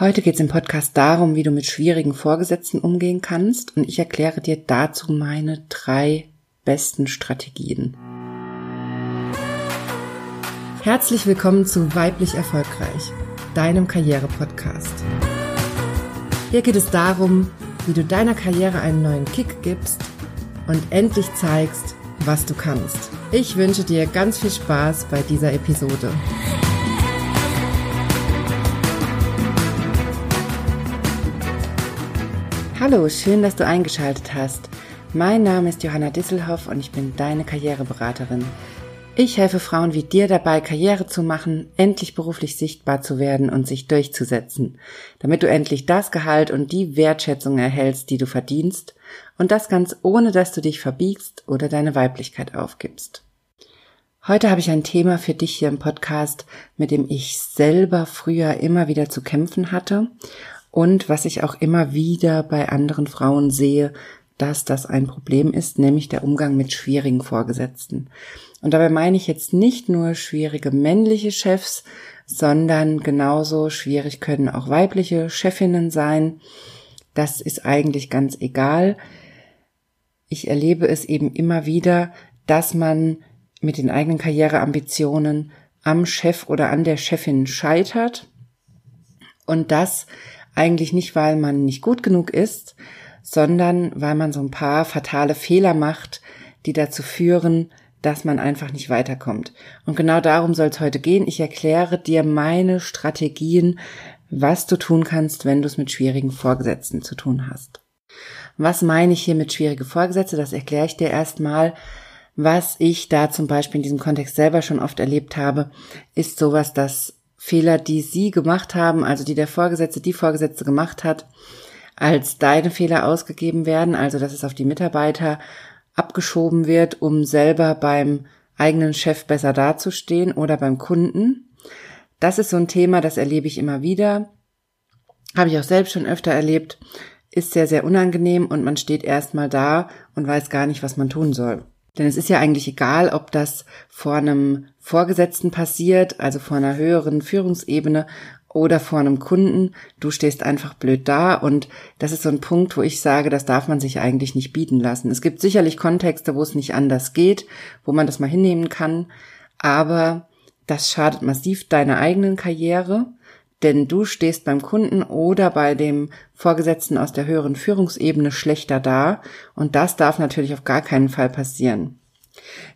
Heute geht es im Podcast darum, wie du mit schwierigen Vorgesetzten umgehen kannst und ich erkläre dir dazu meine drei besten Strategien. Herzlich willkommen zu Weiblich Erfolgreich, deinem Karriere-Podcast. Hier geht es darum, wie du deiner Karriere einen neuen Kick gibst und endlich zeigst, was du kannst. Ich wünsche dir ganz viel Spaß bei dieser Episode. Hallo, schön, dass du eingeschaltet hast. Mein Name ist Johanna Disselhoff und ich bin deine Karriereberaterin. Ich helfe Frauen wie dir dabei, Karriere zu machen, endlich beruflich sichtbar zu werden und sich durchzusetzen, damit du endlich das Gehalt und die Wertschätzung erhältst, die du verdienst, und das ganz ohne, dass du dich verbiegst oder deine Weiblichkeit aufgibst. Heute habe ich ein Thema für dich hier im Podcast, mit dem ich selber früher immer wieder zu kämpfen hatte und was ich auch immer wieder bei anderen Frauen sehe, dass das ein Problem ist, nämlich der Umgang mit schwierigen Vorgesetzten. Und dabei meine ich jetzt nicht nur schwierige männliche Chefs, sondern genauso schwierig können auch weibliche Chefinnen sein. Das ist eigentlich ganz egal. Ich erlebe es eben immer wieder, dass man mit den eigenen Karriereambitionen am Chef oder an der Chefin scheitert und das eigentlich nicht, weil man nicht gut genug ist, sondern weil man so ein paar fatale Fehler macht, die dazu führen, dass man einfach nicht weiterkommt. Und genau darum soll es heute gehen. Ich erkläre dir meine Strategien, was du tun kannst, wenn du es mit schwierigen Vorgesetzten zu tun hast. Was meine ich hier mit schwierige Vorgesetzte? Das erkläre ich dir erstmal. Was ich da zum Beispiel in diesem Kontext selber schon oft erlebt habe, ist sowas, dass Fehler, die sie gemacht haben, also die der Vorgesetzte, die Vorgesetzte gemacht hat, als deine Fehler ausgegeben werden, also dass es auf die Mitarbeiter abgeschoben wird, um selber beim eigenen Chef besser dazustehen oder beim Kunden. Das ist so ein Thema, das erlebe ich immer wieder. Habe ich auch selbst schon öfter erlebt. Ist sehr, sehr unangenehm und man steht erstmal da und weiß gar nicht, was man tun soll. Denn es ist ja eigentlich egal, ob das vor einem Vorgesetzten passiert, also vor einer höheren Führungsebene oder vor einem Kunden. Du stehst einfach blöd da und das ist so ein Punkt, wo ich sage, das darf man sich eigentlich nicht bieten lassen. Es gibt sicherlich Kontexte, wo es nicht anders geht, wo man das mal hinnehmen kann, aber das schadet massiv deiner eigenen Karriere denn du stehst beim Kunden oder bei dem Vorgesetzten aus der höheren Führungsebene schlechter da und das darf natürlich auf gar keinen Fall passieren.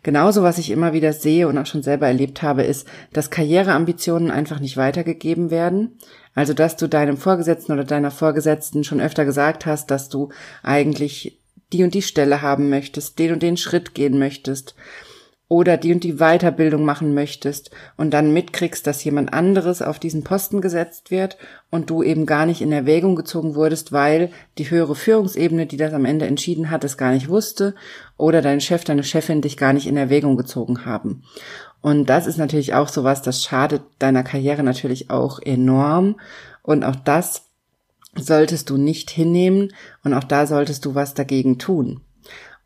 Genauso, was ich immer wieder sehe und auch schon selber erlebt habe, ist, dass Karriereambitionen einfach nicht weitergegeben werden. Also, dass du deinem Vorgesetzten oder deiner Vorgesetzten schon öfter gesagt hast, dass du eigentlich die und die Stelle haben möchtest, den und den Schritt gehen möchtest oder die und die Weiterbildung machen möchtest und dann mitkriegst, dass jemand anderes auf diesen Posten gesetzt wird und du eben gar nicht in Erwägung gezogen wurdest, weil die höhere Führungsebene, die das am Ende entschieden hat, es gar nicht wusste oder dein Chef, deine Chefin dich gar nicht in Erwägung gezogen haben. Und das ist natürlich auch sowas, das schadet deiner Karriere natürlich auch enorm und auch das solltest du nicht hinnehmen und auch da solltest du was dagegen tun.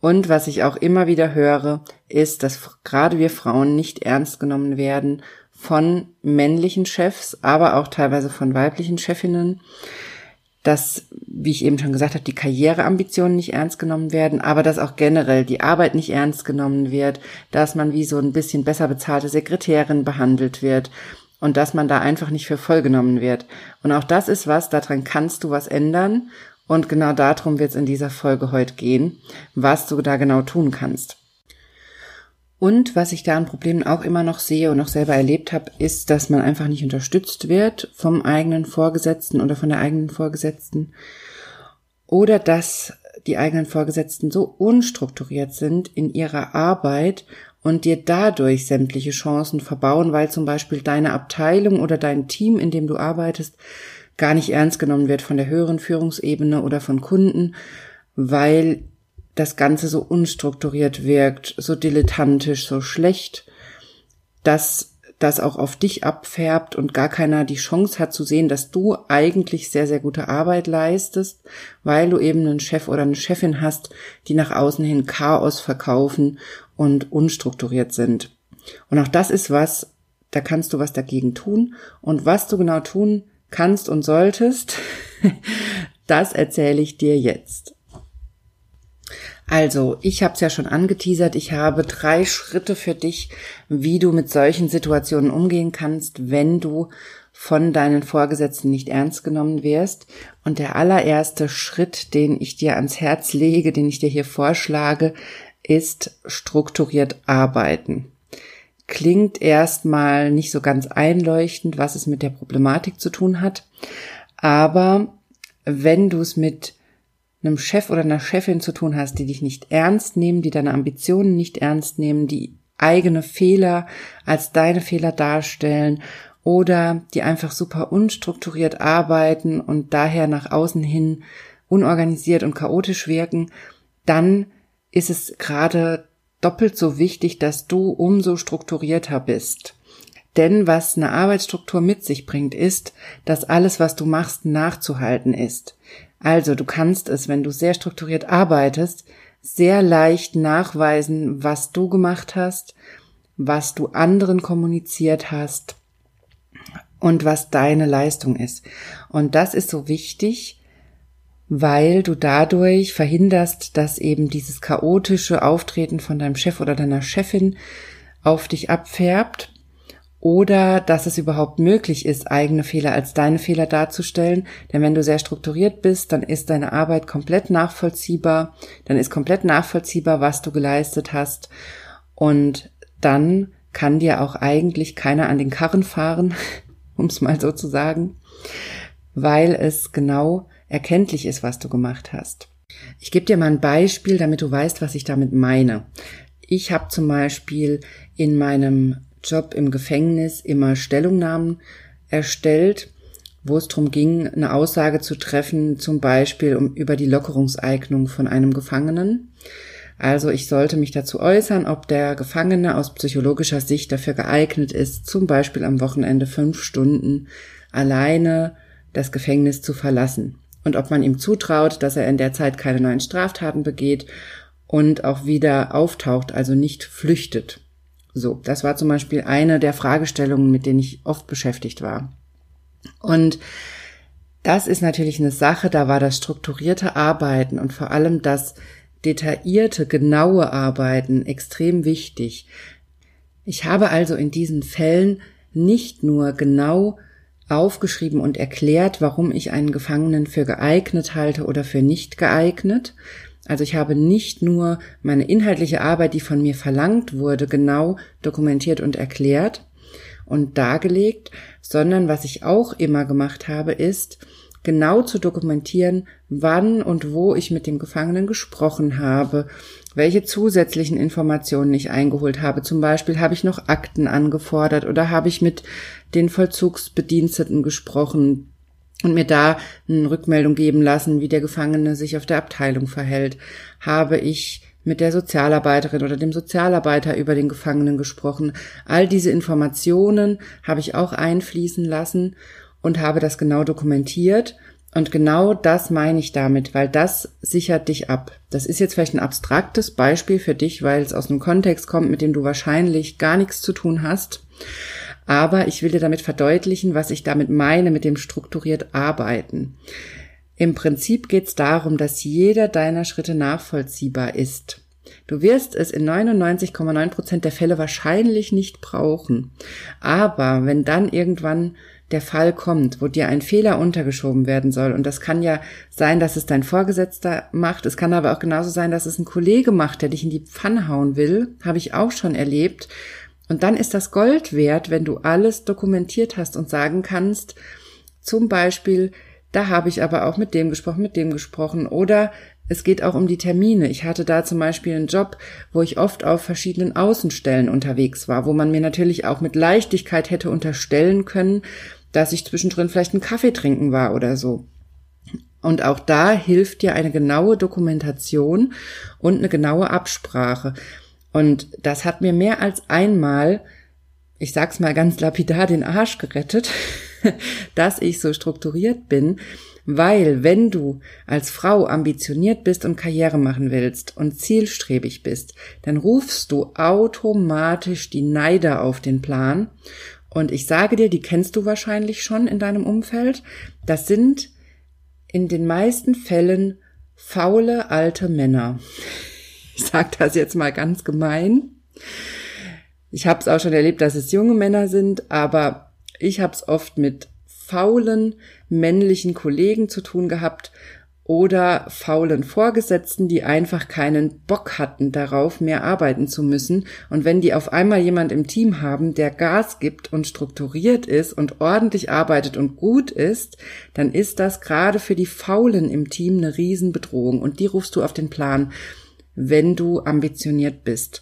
Und was ich auch immer wieder höre, ist, dass gerade wir Frauen nicht ernst genommen werden von männlichen Chefs, aber auch teilweise von weiblichen Chefinnen, dass, wie ich eben schon gesagt habe, die Karriereambitionen nicht ernst genommen werden, aber dass auch generell die Arbeit nicht ernst genommen wird, dass man wie so ein bisschen besser bezahlte Sekretärin behandelt wird und dass man da einfach nicht für voll genommen wird. Und auch das ist was, daran kannst du was ändern und genau darum wird es in dieser Folge heute gehen, was du da genau tun kannst. Und was ich da an Problemen auch immer noch sehe und auch selber erlebt habe, ist, dass man einfach nicht unterstützt wird vom eigenen Vorgesetzten oder von der eigenen Vorgesetzten. Oder dass die eigenen Vorgesetzten so unstrukturiert sind in ihrer Arbeit und dir dadurch sämtliche Chancen verbauen, weil zum Beispiel deine Abteilung oder dein Team, in dem du arbeitest, gar nicht ernst genommen wird von der höheren Führungsebene oder von Kunden, weil das Ganze so unstrukturiert wirkt, so dilettantisch, so schlecht, dass das auch auf dich abfärbt und gar keiner die Chance hat zu sehen, dass du eigentlich sehr, sehr gute Arbeit leistest, weil du eben einen Chef oder eine Chefin hast, die nach außen hin Chaos verkaufen und unstrukturiert sind. Und auch das ist was, da kannst du was dagegen tun. Und was du genau tun kannst und solltest, das erzähle ich dir jetzt. Also, ich habe es ja schon angeteasert, ich habe drei Schritte für dich, wie du mit solchen Situationen umgehen kannst, wenn du von deinen Vorgesetzten nicht ernst genommen wirst. Und der allererste Schritt, den ich dir ans Herz lege, den ich dir hier vorschlage, ist strukturiert arbeiten. Klingt erstmal nicht so ganz einleuchtend, was es mit der Problematik zu tun hat. Aber wenn du es mit einem Chef oder einer Chefin zu tun hast, die dich nicht ernst nehmen, die deine Ambitionen nicht ernst nehmen, die eigene Fehler als deine Fehler darstellen oder die einfach super unstrukturiert arbeiten und daher nach außen hin unorganisiert und chaotisch wirken, dann ist es gerade doppelt so wichtig, dass du umso strukturierter bist. Denn was eine Arbeitsstruktur mit sich bringt, ist, dass alles, was du machst, nachzuhalten ist. Also du kannst es, wenn du sehr strukturiert arbeitest, sehr leicht nachweisen, was du gemacht hast, was du anderen kommuniziert hast und was deine Leistung ist. Und das ist so wichtig, weil du dadurch verhinderst, dass eben dieses chaotische Auftreten von deinem Chef oder deiner Chefin auf dich abfärbt oder dass es überhaupt möglich ist, eigene Fehler als deine Fehler darzustellen. Denn wenn du sehr strukturiert bist, dann ist deine Arbeit komplett nachvollziehbar, dann ist komplett nachvollziehbar, was du geleistet hast und dann kann dir auch eigentlich keiner an den Karren fahren, um es mal so zu sagen, weil es genau erkenntlich ist, was du gemacht hast. Ich gebe dir mal ein Beispiel, damit du weißt, was ich damit meine. Ich habe zum Beispiel in meinem Job im Gefängnis immer Stellungnahmen erstellt, wo es darum ging, eine Aussage zu treffen, zum Beispiel um, über die Lockerungseignung von einem Gefangenen. Also ich sollte mich dazu äußern, ob der Gefangene aus psychologischer Sicht dafür geeignet ist, zum Beispiel am Wochenende fünf Stunden alleine das Gefängnis zu verlassen und ob man ihm zutraut, dass er in der Zeit keine neuen Straftaten begeht und auch wieder auftaucht, also nicht flüchtet. So, das war zum Beispiel eine der Fragestellungen, mit denen ich oft beschäftigt war. Und das ist natürlich eine Sache, da war das strukturierte Arbeiten und vor allem das detaillierte, genaue Arbeiten extrem wichtig. Ich habe also in diesen Fällen nicht nur genau aufgeschrieben und erklärt, warum ich einen Gefangenen für geeignet halte oder für nicht geeignet, also ich habe nicht nur meine inhaltliche Arbeit, die von mir verlangt wurde, genau dokumentiert und erklärt und dargelegt, sondern was ich auch immer gemacht habe, ist, genau zu dokumentieren, wann und wo ich mit dem Gefangenen gesprochen habe, welche zusätzlichen Informationen ich eingeholt habe. Zum Beispiel habe ich noch Akten angefordert oder habe ich mit den Vollzugsbediensteten gesprochen, und mir da eine Rückmeldung geben lassen, wie der Gefangene sich auf der Abteilung verhält. Habe ich mit der Sozialarbeiterin oder dem Sozialarbeiter über den Gefangenen gesprochen. All diese Informationen habe ich auch einfließen lassen und habe das genau dokumentiert. Und genau das meine ich damit, weil das sichert dich ab. Das ist jetzt vielleicht ein abstraktes Beispiel für dich, weil es aus einem Kontext kommt, mit dem du wahrscheinlich gar nichts zu tun hast. Aber ich will dir damit verdeutlichen, was ich damit meine mit dem strukturiert arbeiten. Im Prinzip geht es darum, dass jeder deiner Schritte nachvollziehbar ist. Du wirst es in 99,9 Prozent der Fälle wahrscheinlich nicht brauchen. Aber wenn dann irgendwann der Fall kommt, wo dir ein Fehler untergeschoben werden soll, und das kann ja sein, dass es dein Vorgesetzter macht, es kann aber auch genauso sein, dass es ein Kollege macht, der dich in die Pfanne hauen will, habe ich auch schon erlebt, und dann ist das Gold wert, wenn du alles dokumentiert hast und sagen kannst, zum Beispiel, da habe ich aber auch mit dem gesprochen, mit dem gesprochen. Oder es geht auch um die Termine. Ich hatte da zum Beispiel einen Job, wo ich oft auf verschiedenen Außenstellen unterwegs war, wo man mir natürlich auch mit Leichtigkeit hätte unterstellen können, dass ich zwischendrin vielleicht einen Kaffee trinken war oder so. Und auch da hilft dir eine genaue Dokumentation und eine genaue Absprache. Und das hat mir mehr als einmal, ich sag's mal ganz lapidar, den Arsch gerettet, dass ich so strukturiert bin, weil wenn du als Frau ambitioniert bist und Karriere machen willst und zielstrebig bist, dann rufst du automatisch die Neider auf den Plan Und ich sage dir, die kennst du wahrscheinlich schon in deinem Umfeld. Das sind in den meisten Fällen faule alte Männer. Ich sage das jetzt mal ganz gemein. Ich habe es auch schon erlebt, dass es junge Männer sind, aber ich habe es oft mit faulen männlichen Kollegen zu tun gehabt oder faulen Vorgesetzten, die einfach keinen Bock hatten darauf, mehr arbeiten zu müssen. Und wenn die auf einmal jemand im Team haben, der Gas gibt und strukturiert ist und ordentlich arbeitet und gut ist, dann ist das gerade für die Faulen im Team eine Riesenbedrohung. Und die rufst du auf den Plan, wenn du ambitioniert bist.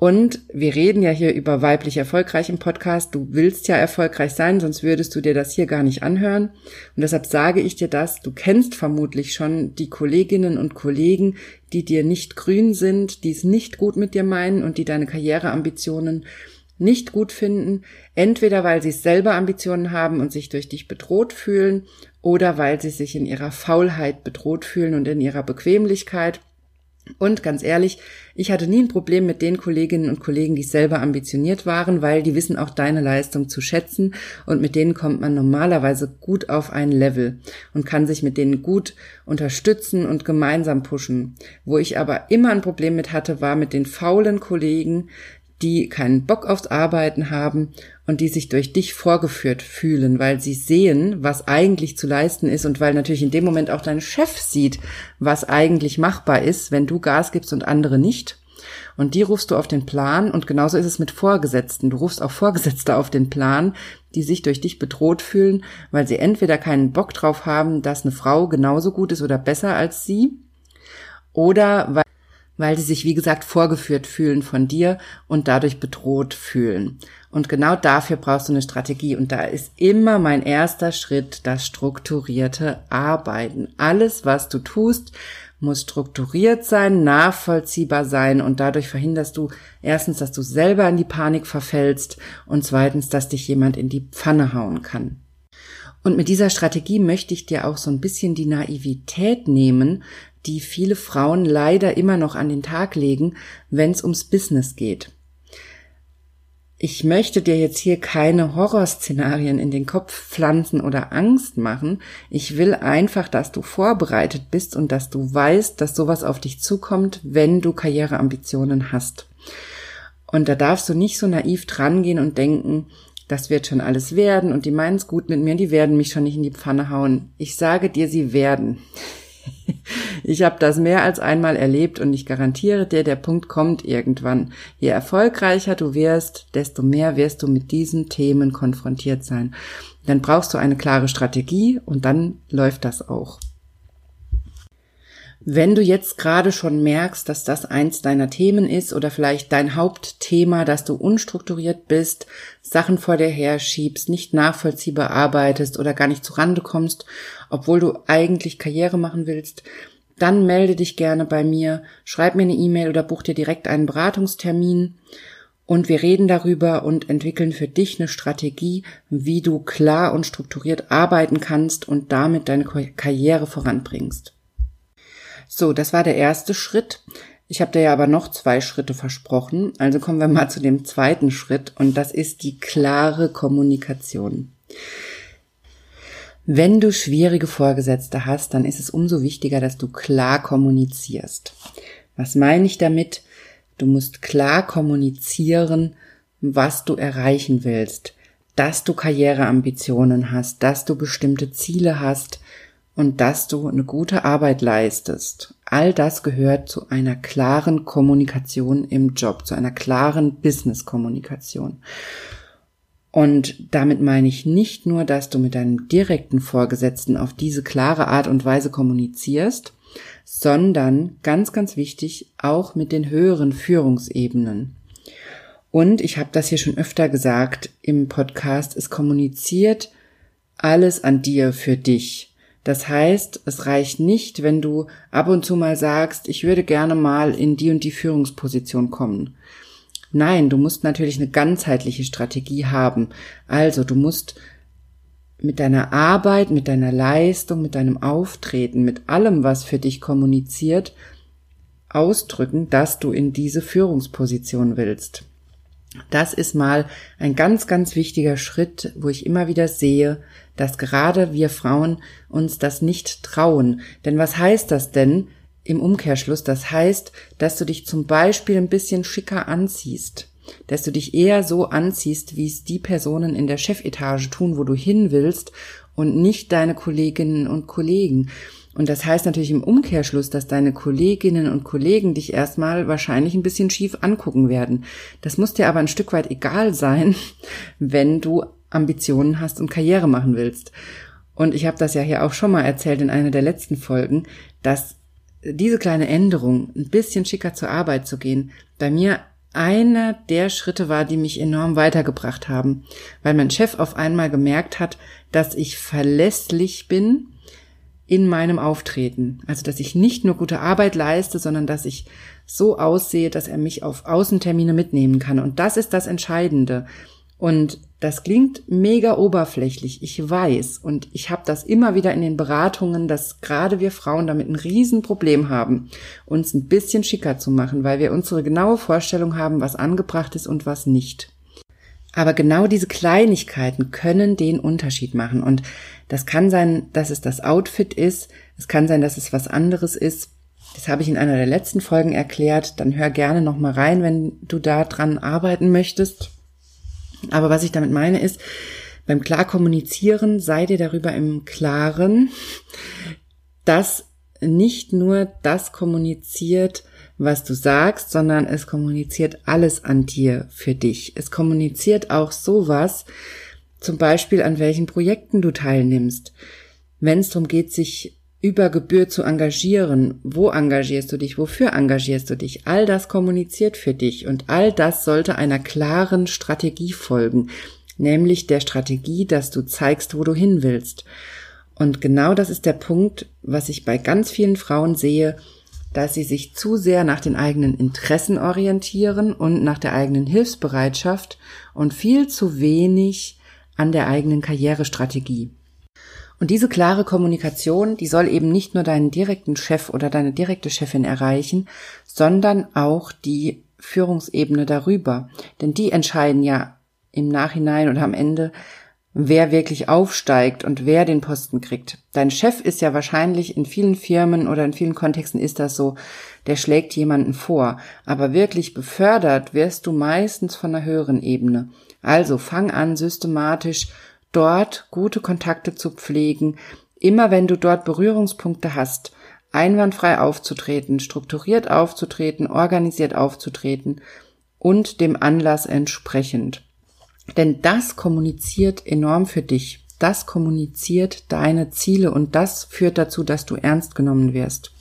Und wir reden ja hier über weiblich erfolgreich im Podcast. Du willst ja erfolgreich sein, sonst würdest du dir das hier gar nicht anhören. Und deshalb sage ich dir das. Du kennst vermutlich schon die Kolleginnen und Kollegen, die dir nicht grün sind, die es nicht gut mit dir meinen und die deine Karriereambitionen nicht gut finden. Entweder weil sie selber Ambitionen haben und sich durch dich bedroht fühlen oder weil sie sich in ihrer Faulheit bedroht fühlen und in ihrer Bequemlichkeit und ganz ehrlich, ich hatte nie ein Problem mit den Kolleginnen und Kollegen, die selber ambitioniert waren, weil die wissen auch deine Leistung zu schätzen und mit denen kommt man normalerweise gut auf ein Level und kann sich mit denen gut unterstützen und gemeinsam pushen. Wo ich aber immer ein Problem mit hatte, war mit den faulen Kollegen, die keinen Bock aufs Arbeiten haben und die sich durch dich vorgeführt fühlen, weil sie sehen, was eigentlich zu leisten ist und weil natürlich in dem Moment auch dein Chef sieht, was eigentlich machbar ist, wenn du Gas gibst und andere nicht. Und die rufst du auf den Plan und genauso ist es mit Vorgesetzten. Du rufst auch Vorgesetzte auf den Plan, die sich durch dich bedroht fühlen, weil sie entweder keinen Bock drauf haben, dass eine Frau genauso gut ist oder besser als sie, oder weil weil sie sich, wie gesagt, vorgeführt fühlen von dir und dadurch bedroht fühlen. Und genau dafür brauchst du eine Strategie. Und da ist immer mein erster Schritt das strukturierte Arbeiten. Alles, was du tust, muss strukturiert sein, nachvollziehbar sein und dadurch verhinderst du erstens, dass du selber in die Panik verfällst und zweitens, dass dich jemand in die Pfanne hauen kann. Und mit dieser Strategie möchte ich dir auch so ein bisschen die Naivität nehmen, die viele Frauen leider immer noch an den Tag legen, wenn es ums Business geht. Ich möchte dir jetzt hier keine Horrorszenarien in den Kopf pflanzen oder Angst machen. Ich will einfach, dass du vorbereitet bist und dass du weißt, dass sowas auf dich zukommt, wenn du Karriereambitionen hast. Und da darfst du nicht so naiv drangehen und denken, das wird schon alles werden und die meinen es gut mit mir, die werden mich schon nicht in die Pfanne hauen. Ich sage dir, sie werden. Ich habe das mehr als einmal erlebt und ich garantiere dir, der Punkt kommt irgendwann. Je erfolgreicher du wirst, desto mehr wirst du mit diesen Themen konfrontiert sein. Dann brauchst du eine klare Strategie und dann läuft das auch. Wenn du jetzt gerade schon merkst, dass das eins deiner Themen ist oder vielleicht dein Hauptthema, dass du unstrukturiert bist, Sachen vor dir her schiebst, nicht nachvollziehbar arbeitest oder gar nicht zu Rande kommst, obwohl du eigentlich Karriere machen willst, dann melde dich gerne bei mir, schreib mir eine E-Mail oder buch dir direkt einen Beratungstermin und wir reden darüber und entwickeln für dich eine Strategie, wie du klar und strukturiert arbeiten kannst und damit deine Karriere voranbringst. So, das war der erste Schritt. Ich habe dir ja aber noch zwei Schritte versprochen. Also kommen wir mal zu dem zweiten Schritt und das ist die klare Kommunikation. Wenn du schwierige Vorgesetzte hast, dann ist es umso wichtiger, dass du klar kommunizierst. Was meine ich damit? Du musst klar kommunizieren, was du erreichen willst, dass du Karriereambitionen hast, dass du bestimmte Ziele hast und dass du eine gute Arbeit leistest. All das gehört zu einer klaren Kommunikation im Job, zu einer klaren Business-Kommunikation. Und damit meine ich nicht nur, dass du mit deinem direkten Vorgesetzten auf diese klare Art und Weise kommunizierst, sondern ganz, ganz wichtig auch mit den höheren Führungsebenen. Und ich habe das hier schon öfter gesagt im Podcast, es kommuniziert alles an dir für dich. Das heißt, es reicht nicht, wenn du ab und zu mal sagst, ich würde gerne mal in die und die Führungsposition kommen. Nein, du musst natürlich eine ganzheitliche Strategie haben. Also du musst mit deiner Arbeit, mit deiner Leistung, mit deinem Auftreten, mit allem, was für dich kommuniziert, ausdrücken, dass du in diese Führungsposition willst. Das ist mal ein ganz, ganz wichtiger Schritt, wo ich immer wieder sehe, dass gerade wir Frauen uns das nicht trauen. Denn was heißt das denn im Umkehrschluss? Das heißt, dass du dich zum Beispiel ein bisschen schicker anziehst dass du dich eher so anziehst, wie es die Personen in der Chefetage tun, wo du hin willst und nicht deine Kolleginnen und Kollegen. Und das heißt natürlich im Umkehrschluss, dass deine Kolleginnen und Kollegen dich erstmal wahrscheinlich ein bisschen schief angucken werden. Das muss dir aber ein Stück weit egal sein, wenn du Ambitionen hast und Karriere machen willst. Und ich habe das ja hier auch schon mal erzählt in einer der letzten Folgen, dass diese kleine Änderung, ein bisschen schicker zur Arbeit zu gehen, bei mir einer der Schritte war, die mich enorm weitergebracht haben, weil mein Chef auf einmal gemerkt hat, dass ich verlässlich bin in meinem Auftreten. Also, dass ich nicht nur gute Arbeit leiste, sondern dass ich so aussehe, dass er mich auf Außentermine mitnehmen kann. Und das ist das Entscheidende. Und das klingt mega oberflächlich, ich weiß. Und ich habe das immer wieder in den Beratungen, dass gerade wir Frauen damit ein Riesenproblem haben, uns ein bisschen schicker zu machen, weil wir unsere genaue Vorstellung haben, was angebracht ist und was nicht. Aber genau diese Kleinigkeiten können den Unterschied machen. Und das kann sein, dass es das Outfit ist. Es kann sein, dass es was anderes ist. Das habe ich in einer der letzten Folgen erklärt. Dann hör gerne noch mal rein, wenn du da dran arbeiten möchtest. Aber was ich damit meine ist, beim klar kommunizieren sei dir darüber im Klaren, dass nicht nur das kommuniziert, was du sagst, sondern es kommuniziert alles an dir für dich. Es kommuniziert auch sowas, zum Beispiel an welchen Projekten du teilnimmst. Wenn es darum geht, sich über Gebühr zu engagieren, wo engagierst du dich, wofür engagierst du dich, all das kommuniziert für dich und all das sollte einer klaren Strategie folgen, nämlich der Strategie, dass du zeigst, wo du hin willst. Und genau das ist der Punkt, was ich bei ganz vielen Frauen sehe, dass sie sich zu sehr nach den eigenen Interessen orientieren und nach der eigenen Hilfsbereitschaft und viel zu wenig an der eigenen Karrierestrategie. Und diese klare Kommunikation, die soll eben nicht nur deinen direkten Chef oder deine direkte Chefin erreichen, sondern auch die Führungsebene darüber. Denn die entscheiden ja im Nachhinein oder am Ende, wer wirklich aufsteigt und wer den Posten kriegt. Dein Chef ist ja wahrscheinlich in vielen Firmen oder in vielen Kontexten ist das so, der schlägt jemanden vor. Aber wirklich befördert wirst du meistens von einer höheren Ebene. Also fang an, systematisch dort gute Kontakte zu pflegen, immer wenn du dort Berührungspunkte hast, einwandfrei aufzutreten, strukturiert aufzutreten, organisiert aufzutreten und dem Anlass entsprechend. Denn das kommuniziert enorm für dich. Das kommuniziert deine Ziele und das führt dazu, dass du ernst genommen wirst.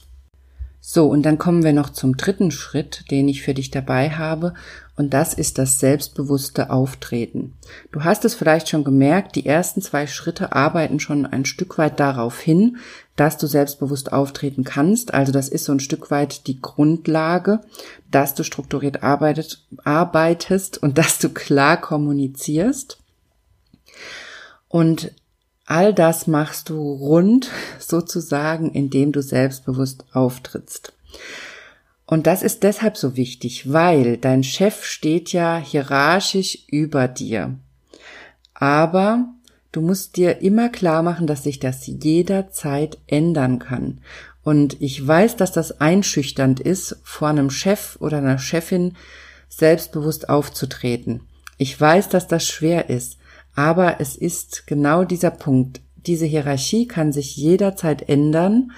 So, und dann kommen wir noch zum dritten Schritt, den ich für dich dabei habe, und das ist das selbstbewusste Auftreten. Du hast es vielleicht schon gemerkt, die ersten zwei Schritte arbeiten schon ein Stück weit darauf hin, dass du selbstbewusst auftreten kannst. Also das ist so ein Stück weit die Grundlage, dass du strukturiert arbeitet, arbeitest und dass du klar kommunizierst. Und All das machst du rund sozusagen, indem du selbstbewusst auftrittst. Und das ist deshalb so wichtig, weil dein Chef steht ja hierarchisch über dir. Aber du musst dir immer klar machen, dass sich das jederzeit ändern kann. Und ich weiß, dass das einschüchternd ist, vor einem Chef oder einer Chefin selbstbewusst aufzutreten. Ich weiß, dass das schwer ist. Aber es ist genau dieser Punkt. Diese Hierarchie kann sich jederzeit ändern.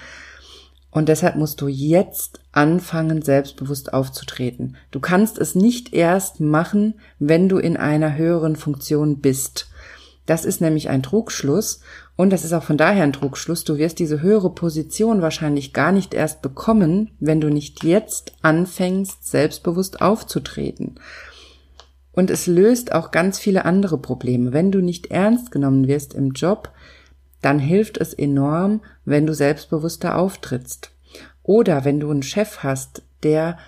Und deshalb musst du jetzt anfangen, selbstbewusst aufzutreten. Du kannst es nicht erst machen, wenn du in einer höheren Funktion bist. Das ist nämlich ein Trugschluss und das ist auch von daher ein Trugschluss. Du wirst diese höhere Position wahrscheinlich gar nicht erst bekommen, wenn du nicht jetzt anfängst, selbstbewusst aufzutreten. Und es löst auch ganz viele andere Probleme. Wenn du nicht ernst genommen wirst im Job, dann hilft es enorm, wenn du selbstbewusster auftrittst. Oder wenn du einen Chef hast, der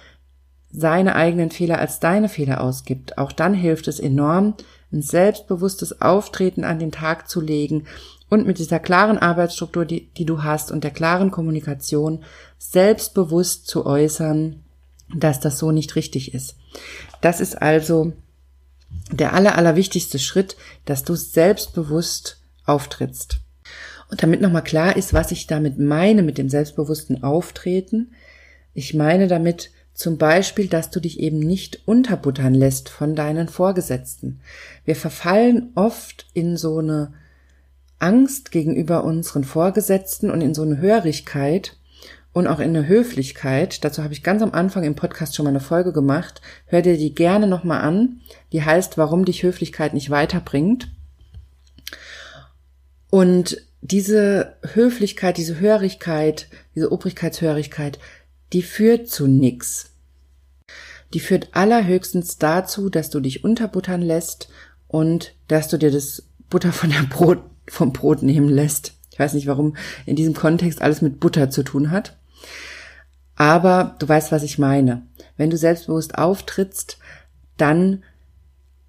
seine eigenen Fehler als deine Fehler ausgibt. Auch dann hilft es enorm, ein selbstbewusstes Auftreten an den Tag zu legen und mit dieser klaren Arbeitsstruktur, die, die du hast und der klaren Kommunikation selbstbewusst zu äußern, dass das so nicht richtig ist. Das ist also der aller, allerwichtigste Schritt, dass du selbstbewusst auftrittst. Und damit nochmal klar ist, was ich damit meine mit dem selbstbewussten Auftreten. Ich meine damit zum Beispiel, dass du dich eben nicht unterbuttern lässt von deinen Vorgesetzten. Wir verfallen oft in so eine Angst gegenüber unseren Vorgesetzten und in so eine Hörigkeit und auch in eine Höflichkeit. Dazu habe ich ganz am Anfang im Podcast schon mal eine Folge gemacht. Hör dir die gerne nochmal an. Die heißt, warum dich Höflichkeit nicht weiterbringt. Und diese Höflichkeit, diese Hörigkeit, diese Obrigkeitshörigkeit, die führt zu nix. Die führt allerhöchstens dazu, dass du dich unterbuttern lässt und dass du dir das Butter von der Brot, vom Brot nehmen lässt. Ich weiß nicht, warum in diesem Kontext alles mit Butter zu tun hat. Aber du weißt, was ich meine. Wenn du selbstbewusst auftrittst, dann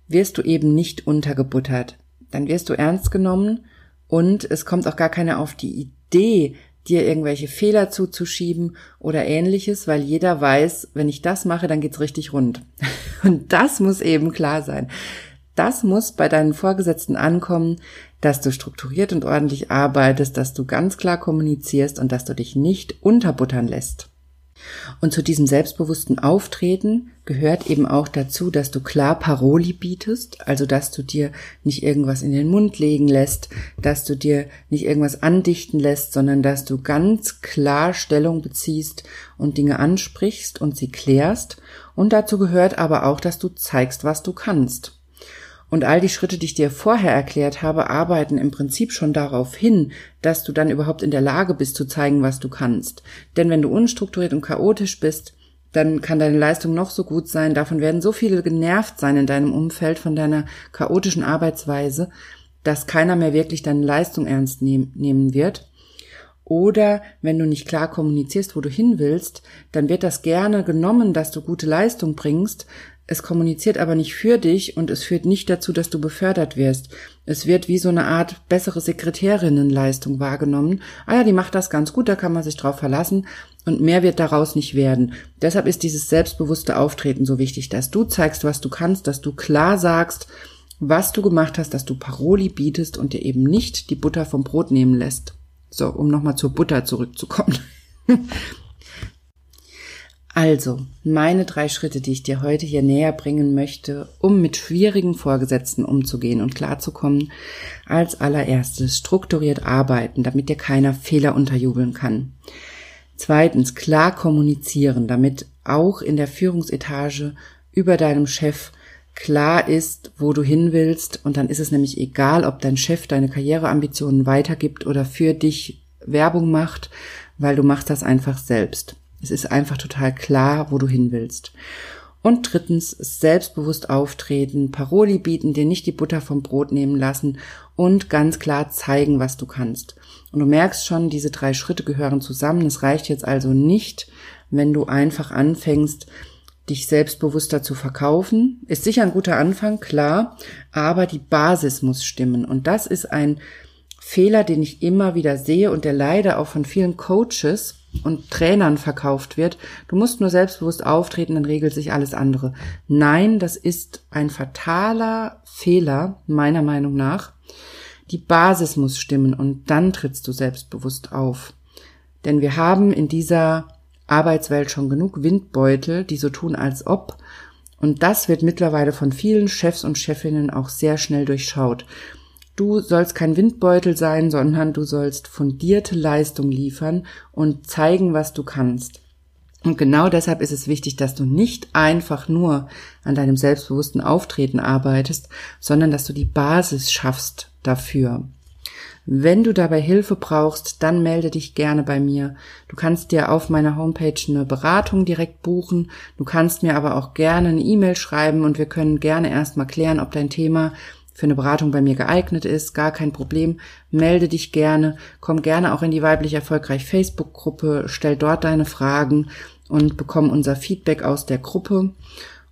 wirst du eben nicht untergebuttert. Dann wirst du ernst genommen und es kommt auch gar keiner auf die Idee, dir irgendwelche Fehler zuzuschieben oder ähnliches, weil jeder weiß, wenn ich das mache, dann geht's richtig rund. Und das muss eben klar sein. Das muss bei deinen Vorgesetzten ankommen, dass du strukturiert und ordentlich arbeitest, dass du ganz klar kommunizierst und dass du dich nicht unterbuttern lässt. Und zu diesem selbstbewussten Auftreten gehört eben auch dazu, dass du klar Paroli bietest, also dass du dir nicht irgendwas in den Mund legen lässt, dass du dir nicht irgendwas andichten lässt, sondern dass du ganz klar Stellung beziehst und Dinge ansprichst und sie klärst. Und dazu gehört aber auch, dass du zeigst, was du kannst. Und all die Schritte, die ich dir vorher erklärt habe, arbeiten im Prinzip schon darauf hin, dass du dann überhaupt in der Lage bist zu zeigen, was du kannst. Denn wenn du unstrukturiert und chaotisch bist, dann kann deine Leistung noch so gut sein. Davon werden so viele genervt sein in deinem Umfeld von deiner chaotischen Arbeitsweise, dass keiner mehr wirklich deine Leistung ernst nehmen wird. Oder wenn du nicht klar kommunizierst, wo du hin willst, dann wird das gerne genommen, dass du gute Leistung bringst, es kommuniziert aber nicht für dich und es führt nicht dazu, dass du befördert wirst. Es wird wie so eine Art bessere Sekretärinnenleistung wahrgenommen. Ah ja, die macht das ganz gut, da kann man sich drauf verlassen und mehr wird daraus nicht werden. Deshalb ist dieses selbstbewusste Auftreten so wichtig, dass du zeigst, was du kannst, dass du klar sagst, was du gemacht hast, dass du Paroli bietest und dir eben nicht die Butter vom Brot nehmen lässt. So, um nochmal zur Butter zurückzukommen. Also, meine drei Schritte, die ich dir heute hier näher bringen möchte, um mit schwierigen Vorgesetzten umzugehen und klarzukommen. Als allererstes strukturiert arbeiten, damit dir keiner Fehler unterjubeln kann. Zweitens klar kommunizieren, damit auch in der Führungsetage über deinem Chef klar ist, wo du hin willst. Und dann ist es nämlich egal, ob dein Chef deine Karriereambitionen weitergibt oder für dich Werbung macht, weil du machst das einfach selbst. Es ist einfach total klar, wo du hin willst. Und drittens, selbstbewusst auftreten, Paroli bieten, dir nicht die Butter vom Brot nehmen lassen und ganz klar zeigen, was du kannst. Und du merkst schon, diese drei Schritte gehören zusammen. Es reicht jetzt also nicht, wenn du einfach anfängst, dich selbstbewusster zu verkaufen. Ist sicher ein guter Anfang, klar, aber die Basis muss stimmen. Und das ist ein Fehler, den ich immer wieder sehe und der leider auch von vielen Coaches und Trainern verkauft wird. Du musst nur selbstbewusst auftreten, dann regelt sich alles andere. Nein, das ist ein fataler Fehler, meiner Meinung nach. Die Basis muss stimmen und dann trittst du selbstbewusst auf. Denn wir haben in dieser Arbeitswelt schon genug Windbeutel, die so tun, als ob. Und das wird mittlerweile von vielen Chefs und Chefinnen auch sehr schnell durchschaut. Du sollst kein Windbeutel sein, sondern du sollst fundierte Leistung liefern und zeigen, was du kannst. Und genau deshalb ist es wichtig, dass du nicht einfach nur an deinem selbstbewussten Auftreten arbeitest, sondern dass du die Basis schaffst dafür. Wenn du dabei Hilfe brauchst, dann melde dich gerne bei mir. Du kannst dir auf meiner Homepage eine Beratung direkt buchen. Du kannst mir aber auch gerne eine E-Mail schreiben und wir können gerne erstmal klären, ob dein Thema für eine Beratung bei mir geeignet ist, gar kein Problem. Melde dich gerne, komm gerne auch in die weiblich erfolgreich Facebook-Gruppe, stell dort deine Fragen und bekomm unser Feedback aus der Gruppe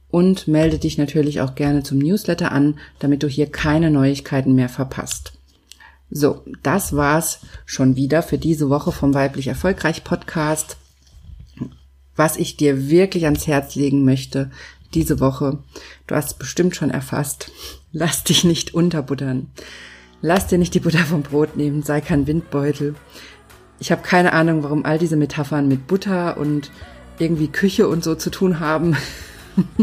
und melde dich natürlich auch gerne zum Newsletter an, damit du hier keine Neuigkeiten mehr verpasst. So, das war's schon wieder für diese Woche vom weiblich erfolgreich Podcast. Was ich dir wirklich ans Herz legen möchte, diese Woche. Du hast bestimmt schon erfasst. Lass dich nicht unterbuttern. Lass dir nicht die Butter vom Brot nehmen, sei kein Windbeutel. Ich habe keine Ahnung, warum all diese Metaphern mit Butter und irgendwie Küche und so zu tun haben.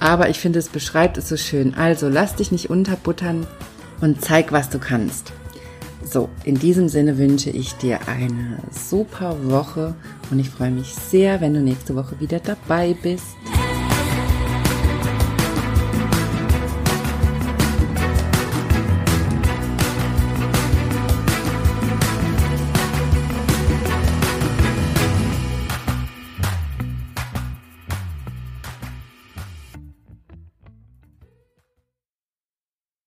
Aber ich finde, es beschreibt es so schön. Also lass dich nicht unterbuttern und zeig, was du kannst. So, in diesem Sinne wünsche ich dir eine super Woche und ich freue mich sehr, wenn du nächste Woche wieder dabei bist.